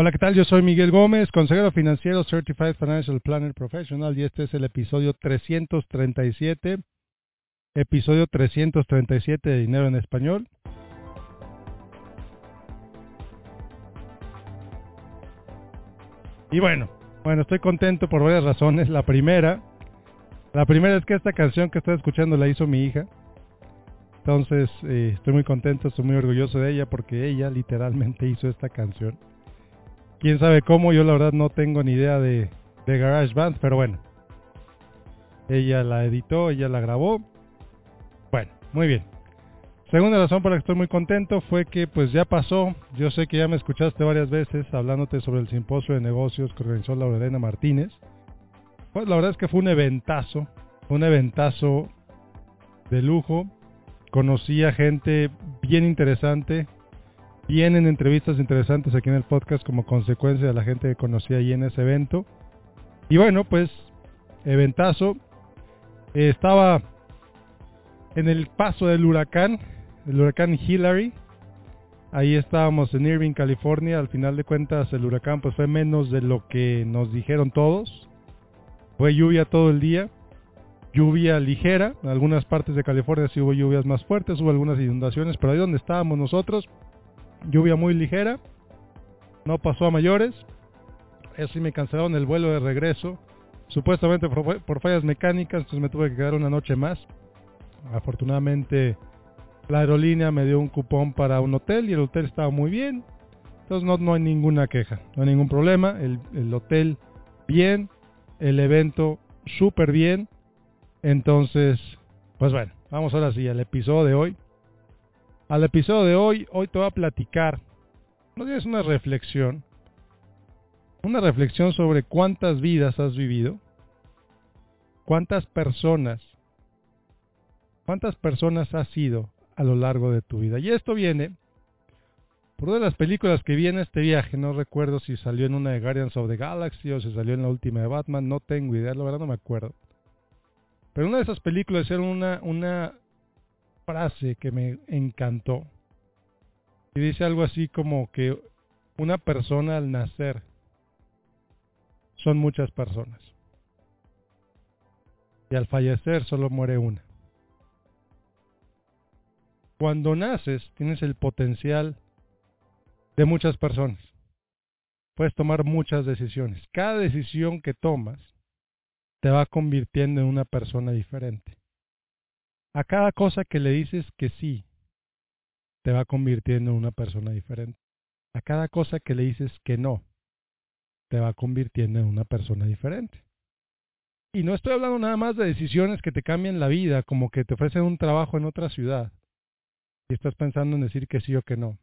Hola, ¿qué tal? Yo soy Miguel Gómez, consejero financiero Certified Financial Planner Professional y este es el episodio 337, episodio 337 de Dinero en Español. Y bueno, bueno, estoy contento por varias razones. La primera, la primera es que esta canción que estoy escuchando la hizo mi hija. Entonces, eh, estoy muy contento, estoy muy orgulloso de ella porque ella literalmente hizo esta canción quién sabe cómo, yo la verdad no tengo ni idea de, de GarageBand, pero bueno. Ella la editó, ella la grabó. Bueno, muy bien. Segunda razón por la que estoy muy contento fue que pues ya pasó, yo sé que ya me escuchaste varias veces hablándote sobre el simposio de negocios que organizó Laurelena Martínez. Pues la verdad es que fue un eventazo, un eventazo de lujo. Conocí a gente bien interesante, Vienen entrevistas interesantes aquí en el podcast como consecuencia de la gente que conocí allí en ese evento. Y bueno, pues, eventazo. estaba en el paso del huracán, el huracán Hillary. Ahí estábamos en Irving, California. Al final de cuentas, el huracán pues fue menos de lo que nos dijeron todos. Fue lluvia todo el día. Lluvia ligera. Algunas partes de California sí hubo lluvias más fuertes, hubo algunas inundaciones, pero ahí donde estábamos nosotros, lluvia muy ligera, no pasó a mayores, así me cancelaron el vuelo de regreso, supuestamente por, fallas mecánicas, entonces me tuve que quedar una noche más. Afortunadamente la aerolínea me dio un cupón para un hotel y el hotel estaba muy bien, entonces no, no hay ninguna queja, no hay ningún problema, el, el hotel bien, el evento súper bien, entonces, pues bueno, vamos ahora sí al episodio de hoy al episodio de hoy. Hoy te voy a platicar, no tienes una reflexión, una reflexión sobre cuántas vidas has vivido, cuántas personas, cuántas personas has sido a lo largo de tu vida. Y esto viene por una de las películas que vi en este viaje, no recuerdo si salió en una de Guardians of the Galaxy o si salió en la última de Batman, no tengo idea, la verdad no me acuerdo. Pero una de esas películas era una, una frase que me encantó. Y dice algo así como que una persona al nacer son muchas personas. Y al fallecer solo muere una. Cuando naces tienes el potencial de muchas personas. Puedes tomar muchas decisiones. Cada decisión que tomas te va convirtiendo en una persona diferente. A cada cosa que le dices que sí, te va convirtiendo en una persona diferente. A cada cosa que le dices que no, te va convirtiendo en una persona diferente. Y no estoy hablando nada más de decisiones que te cambian la vida, como que te ofrecen un trabajo en otra ciudad y estás pensando en decir que sí o que no.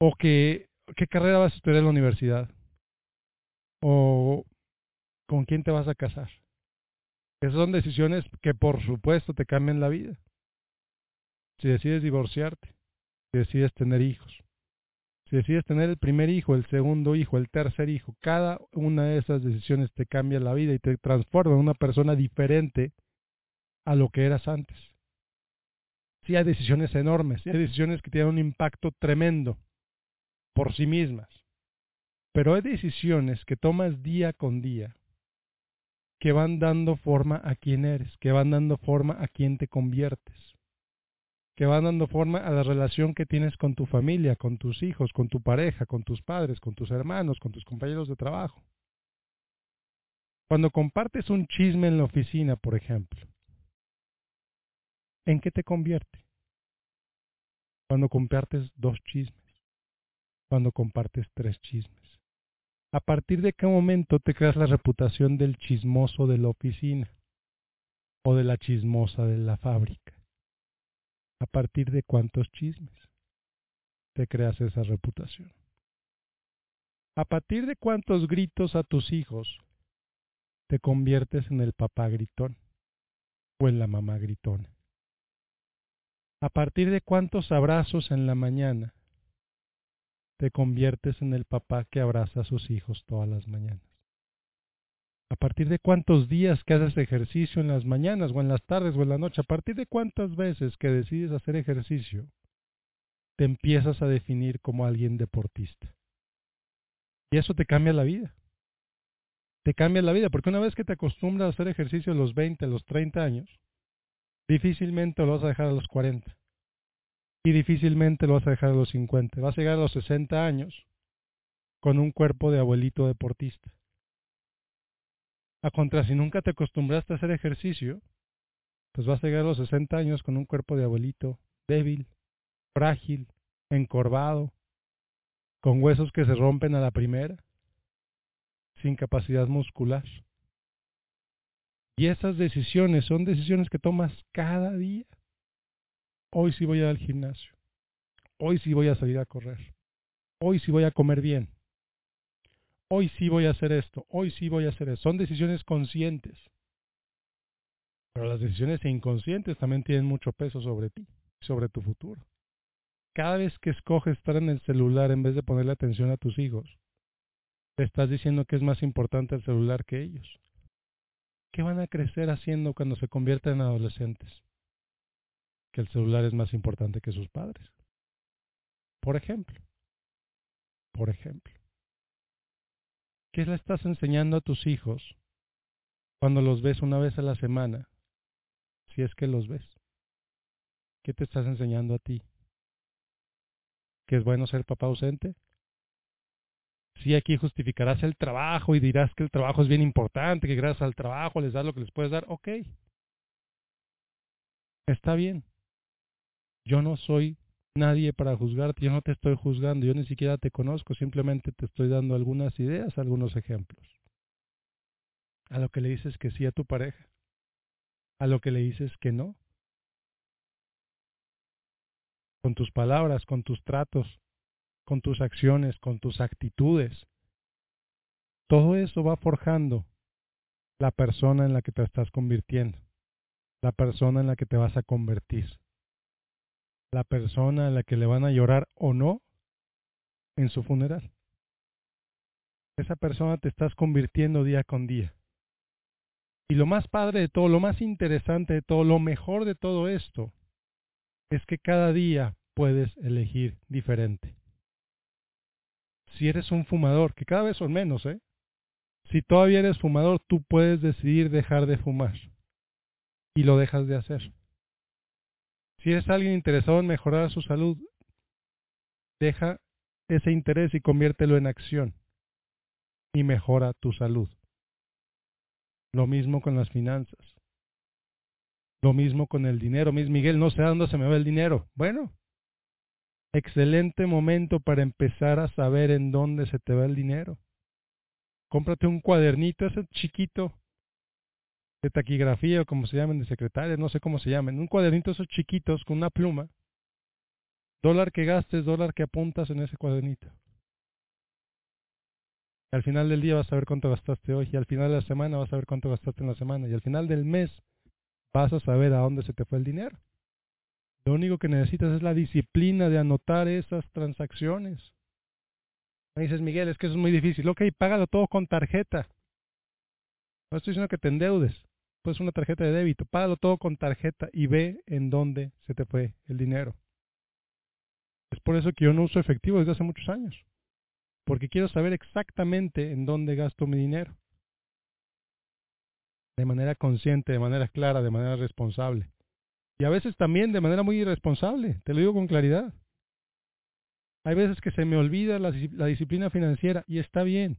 O que, qué carrera vas a estudiar en la universidad. O con quién te vas a casar. Esas son decisiones que por supuesto te cambian la vida. Si decides divorciarte, si decides tener hijos, si decides tener el primer hijo, el segundo hijo, el tercer hijo, cada una de esas decisiones te cambia la vida y te transforma en una persona diferente a lo que eras antes. Sí hay decisiones enormes, sí hay decisiones que tienen un impacto tremendo por sí mismas, pero hay decisiones que tomas día con día que van dando forma a quién eres, que van dando forma a quién te conviertes, que van dando forma a la relación que tienes con tu familia, con tus hijos, con tu pareja, con tus padres, con tus hermanos, con tus compañeros de trabajo. Cuando compartes un chisme en la oficina, por ejemplo, ¿en qué te convierte? Cuando compartes dos chismes, cuando compartes tres chismes ¿A partir de qué momento te creas la reputación del chismoso de la oficina o de la chismosa de la fábrica? ¿A partir de cuántos chismes te creas esa reputación? ¿A partir de cuántos gritos a tus hijos te conviertes en el papá gritón o en la mamá gritona? ¿A partir de cuántos abrazos en la mañana te conviertes en el papá que abraza a sus hijos todas las mañanas. ¿A partir de cuántos días que haces ejercicio en las mañanas o en las tardes o en la noche? ¿A partir de cuántas veces que decides hacer ejercicio te empiezas a definir como alguien deportista? Y eso te cambia la vida. Te cambia la vida, porque una vez que te acostumbras a hacer ejercicio a los 20, a los 30 años, difícilmente lo vas a dejar a los 40. Y difícilmente lo vas a dejar a los 50. Vas a llegar a los 60 años con un cuerpo de abuelito deportista. A contra, si nunca te acostumbraste a hacer ejercicio, pues vas a llegar a los 60 años con un cuerpo de abuelito débil, frágil, encorvado, con huesos que se rompen a la primera, sin capacidad muscular. Y esas decisiones son decisiones que tomas cada día. Hoy sí voy al gimnasio. Hoy sí voy a salir a correr. Hoy sí voy a comer bien. Hoy sí voy a hacer esto. Hoy sí voy a hacer eso. Son decisiones conscientes. Pero las decisiones inconscientes también tienen mucho peso sobre ti, sobre tu futuro. Cada vez que escoges estar en el celular en vez de ponerle atención a tus hijos, te estás diciendo que es más importante el celular que ellos. ¿Qué van a crecer haciendo cuando se conviertan en adolescentes? Que el celular es más importante que sus padres. Por ejemplo. Por ejemplo. ¿Qué le estás enseñando a tus hijos cuando los ves una vez a la semana? Si es que los ves. ¿Qué te estás enseñando a ti? que es bueno ser papá ausente? Sí, aquí justificarás el trabajo y dirás que el trabajo es bien importante, que gracias al trabajo les das lo que les puedes dar. Ok. Está bien. Yo no soy nadie para juzgarte, yo no te estoy juzgando, yo ni siquiera te conozco, simplemente te estoy dando algunas ideas, algunos ejemplos. A lo que le dices que sí a tu pareja, a lo que le dices que no, con tus palabras, con tus tratos, con tus acciones, con tus actitudes. Todo eso va forjando la persona en la que te estás convirtiendo, la persona en la que te vas a convertir, la persona en la que le van a llorar o no en su funeral. Esa persona te estás convirtiendo día con día. Y lo más padre de todo, lo más interesante de todo, lo mejor de todo esto, es que cada día puedes elegir diferente. Si eres un fumador, que cada vez son menos, ¿eh? Si todavía eres fumador, tú puedes decidir dejar de fumar y lo dejas de hacer. Si eres alguien interesado en mejorar su salud, deja ese interés y conviértelo en acción y mejora tu salud. Lo mismo con las finanzas. Lo mismo con el dinero. Mis Miguel, no sé a dónde se me va el dinero. Bueno, excelente momento para empezar a saber en dónde se te va el dinero. Cómprate un cuadernito, ese chiquito de taquigrafía o como se llamen, de secretaria, no sé cómo se llamen. Un cuadernito esos chiquitos con una pluma. Dólar que gastes, dólar que apuntas en ese cuadernito. Al final del día vas a ver cuánto gastaste hoy y al final de la semana vas a ver cuánto gastaste en la semana y al final del mes vas a saber a dónde se te fue el dinero. Lo único que necesitas es la disciplina de anotar esas transacciones. Me dices, Miguel, es que eso es muy difícil. Ok, págalo todo con tarjeta. No estoy diciendo que te endeudes. Pues una tarjeta de débito. Págalo todo con tarjeta y ve en dónde se te fue el dinero. Es por eso que yo no uso efectivo desde hace muchos años. Porque quiero saber exactamente en dónde gasto mi dinero de manera consciente, de manera clara, de manera responsable. Y a veces también de manera muy irresponsable, te lo digo con claridad. Hay veces que se me olvida la, disciplina financiera y está bien.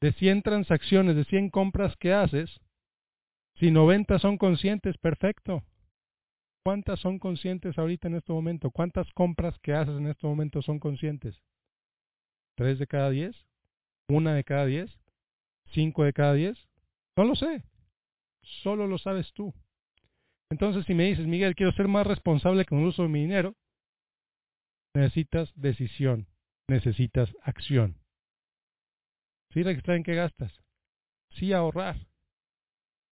De 100 transacciones, de 100 compras que haces, si 90 son conscientes, perfecto. ¿Cuántas son conscientes ahorita en este momento? ¿Cuántas compras que haces en este momento son conscientes? ¿Tres de cada diez? ¿Una de cada diez? ¿Cinco de cada diez? No lo sé. Solo lo sabes tú. Entonces, si me dices, Miguel, quiero ser más responsable con el uso de mi dinero, necesitas decisión, necesitas acción. Sí registrar en qué gastas. Sí ahorrar.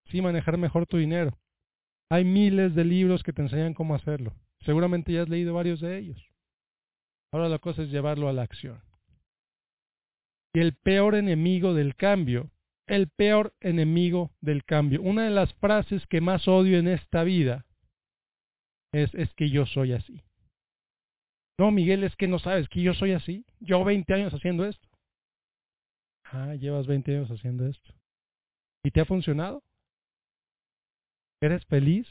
Sí manejar mejor tu dinero. Hay miles de libros que te enseñan cómo hacerlo. Seguramente ya has leído varios de ellos. Ahora la cosa es llevarlo a la acción. Y el peor enemigo del cambio, el peor enemigo del cambio. Una de las frases que más odio en esta vida es, es que yo soy así. No, Miguel, es que no sabes que yo soy así. Yo 20 años haciendo esto. Ah, llevas 20 años haciendo esto. ¿Y te ha funcionado? ¿Eres feliz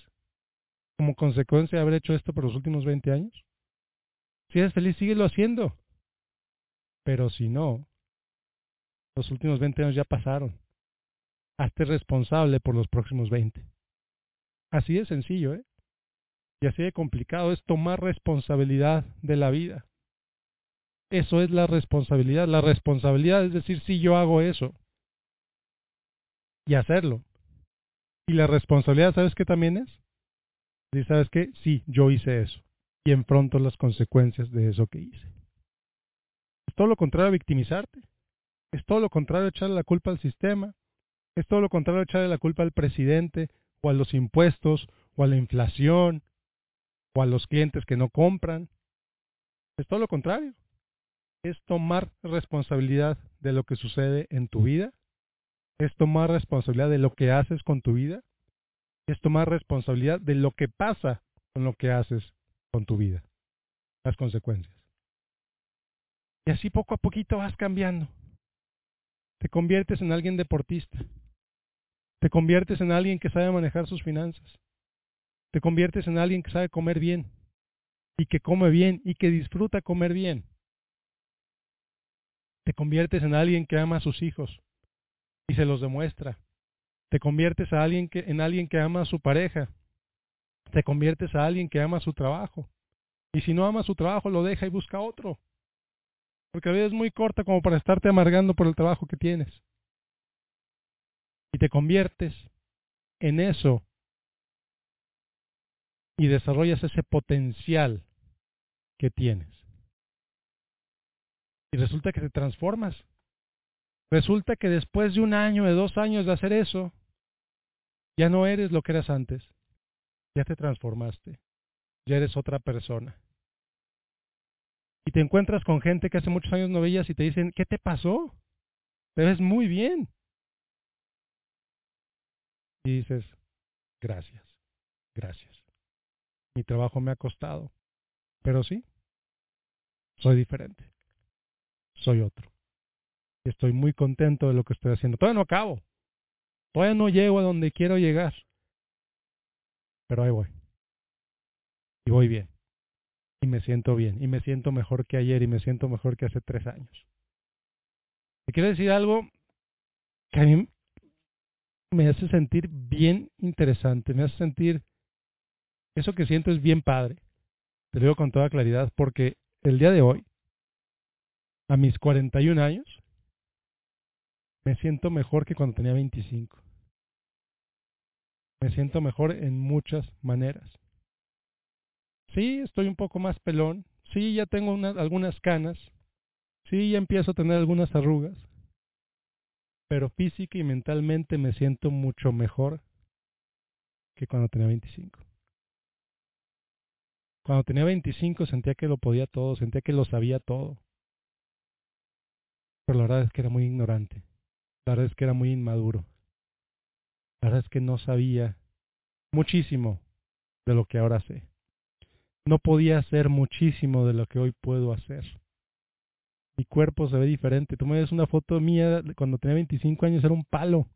como consecuencia de haber hecho esto por los últimos 20 años? Si eres feliz, síguelo haciendo. Pero si no, los últimos 20 años ya pasaron. Hazte responsable por los próximos 20. Así de sencillo, ¿eh? Y así de complicado es tomar responsabilidad de la vida. Eso es la responsabilidad. La responsabilidad es decir, si yo hago eso. Y hacerlo. Y la responsabilidad, ¿sabes qué también es? Y sabes qué? Sí, yo hice eso. Y enfrento las consecuencias de eso que hice. Es todo lo contrario a victimizarte. Es todo lo contrario a echarle la culpa al sistema. Es todo lo contrario a echarle la culpa al presidente o a los impuestos o a la inflación o a los clientes que no compran. Es todo lo contrario. Es tomar responsabilidad de lo que sucede en tu vida. Es tomar responsabilidad de lo que haces con tu vida. Es tomar responsabilidad de lo que pasa con lo que haces con tu vida. Las consecuencias. Y así poco a poquito vas cambiando. Te conviertes en alguien deportista. Te conviertes en alguien que sabe manejar sus finanzas. Te conviertes en alguien que sabe comer bien y que come bien y que disfruta comer bien. Te conviertes en alguien que ama a sus hijos y se los demuestra. Te conviertes a alguien que, en alguien que ama a su pareja. Te conviertes a alguien que ama su trabajo. Y si no ama su trabajo, lo deja y busca otro. Porque la vida es muy corta como para estarte amargando por el trabajo que tienes. Y te conviertes en eso y desarrollas ese potencial que tienes. Y resulta que te transformas. Resulta que después de un año, de dos años de hacer eso, ya no eres lo que eras antes. Ya te transformaste. Ya eres otra persona. Y te encuentras con gente que hace muchos años no veías y te dicen, ¿qué te pasó? Te ves muy bien. Y dices, gracias, gracias. Mi trabajo me ha costado. Pero sí, soy diferente. Soy otro. Y estoy muy contento de lo que estoy haciendo. Todavía no acabo. Todavía no llego a donde quiero llegar. Pero ahí voy. Y voy bien. Y me siento bien. Y me siento mejor que ayer. Y me siento mejor que hace tres años. Te quiero decir algo que a mí me hace sentir bien interesante. Me hace sentir eso que siento es bien padre. Te lo digo con toda claridad porque el día de hoy, a mis 41 años, me siento mejor que cuando tenía 25. Me siento mejor en muchas maneras. Sí, estoy un poco más pelón. Sí, ya tengo algunas canas. Sí, ya empiezo a tener algunas arrugas. Pero física y mentalmente me siento mucho mejor que cuando tenía 25. Cuando tenía 25 sentía que lo podía todo, sentía que lo sabía todo. Pero la verdad es que era muy ignorante. La verdad es que era muy inmaduro. La verdad es que no sabía muchísimo de lo que ahora sé. No podía hacer muchísimo de lo que hoy puedo hacer. Mi cuerpo se ve diferente. Tú me ves una foto mía cuando tenía 25 años, era un palo.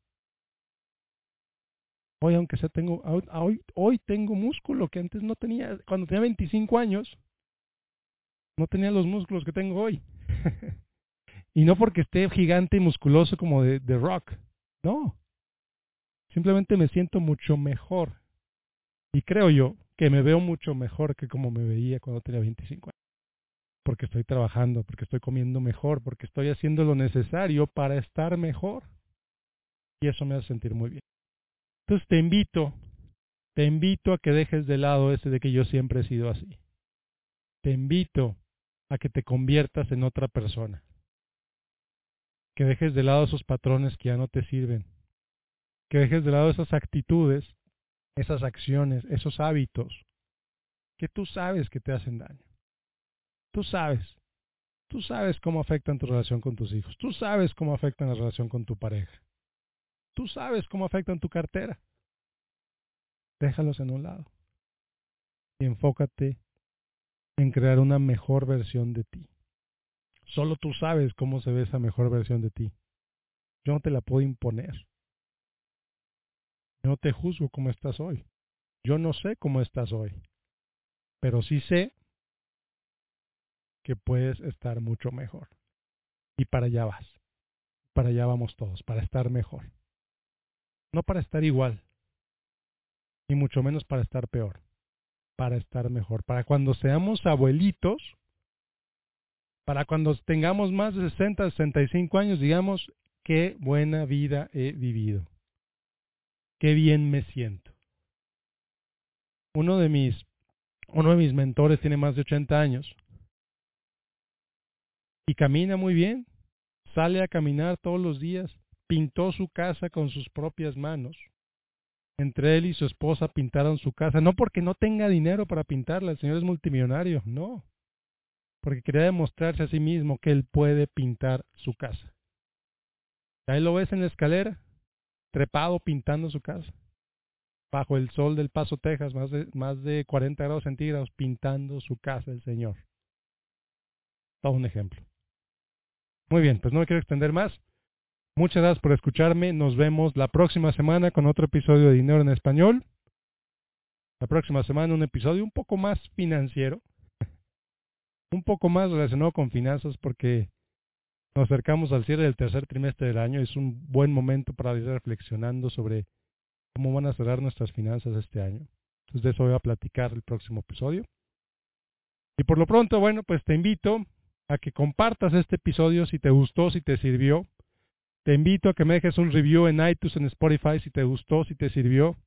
Hoy, aunque sea tengo, hoy, hoy tengo músculo que antes no tenía, cuando tenía 25 años, no tenía los músculos que tengo hoy. y no porque esté gigante y musculoso como de, de rock, no. Simplemente me siento mucho mejor. Y creo yo que me veo mucho mejor que como me veía cuando tenía 25 años. Porque estoy trabajando, porque estoy comiendo mejor, porque estoy haciendo lo necesario para estar mejor. Y eso me hace sentir muy bien. Entonces te invito, te invito a que dejes de lado ese de que yo siempre he sido así. Te invito a que te conviertas en otra persona. Que dejes de lado esos patrones que ya no te sirven. Que dejes de lado esas actitudes, esas acciones, esos hábitos que tú sabes que te hacen daño. Tú sabes. Tú sabes cómo afectan tu relación con tus hijos. Tú sabes cómo afectan la relación con tu pareja. Tú sabes cómo afectan tu cartera. Déjalos en un lado. Y enfócate en crear una mejor versión de ti. Solo tú sabes cómo se ve esa mejor versión de ti. Yo no te la puedo imponer. Yo no te juzgo como estás hoy. Yo no sé cómo estás hoy. Pero sí sé que puedes estar mucho mejor. Y para allá vas. Para allá vamos todos, para estar mejor. No para estar igual, ni mucho menos para estar peor, para estar mejor. Para cuando seamos abuelitos, para cuando tengamos más de 60, 65 años, digamos, qué buena vida he vivido. Qué bien me siento. Uno de mis, uno de mis mentores tiene más de 80 años y camina muy bien. Sale a caminar todos los días. Pintó su casa con sus propias manos. Entre él y su esposa pintaron su casa, no porque no tenga dinero para pintarla, el señor es multimillonario, no, porque quería demostrarse a sí mismo que él puede pintar su casa. Ahí lo ves en la escalera, trepado pintando su casa, bajo el sol del Paso, Texas, más de, más de 40 grados centígrados, pintando su casa el señor. Todo un ejemplo. Muy bien, pues no me quiero extender más. Muchas gracias por escucharme. Nos vemos la próxima semana con otro episodio de Dinero en Español. La próxima semana un episodio un poco más financiero, un poco más relacionado con finanzas porque nos acercamos al cierre del tercer trimestre del año. Es un buen momento para ir reflexionando sobre cómo van a cerrar nuestras finanzas este año. Entonces de eso voy a platicar el próximo episodio. Y por lo pronto, bueno, pues te invito a que compartas este episodio si te gustó, si te sirvió. Te invito a que me dejes un review en iTunes, en Spotify, si te gustó, si te sirvió.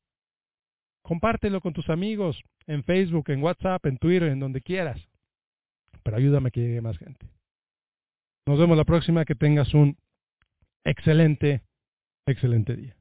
Compártelo con tus amigos, en Facebook, en WhatsApp, en Twitter, en donde quieras. Pero ayúdame que llegue más gente. Nos vemos la próxima. Que tengas un excelente, excelente día.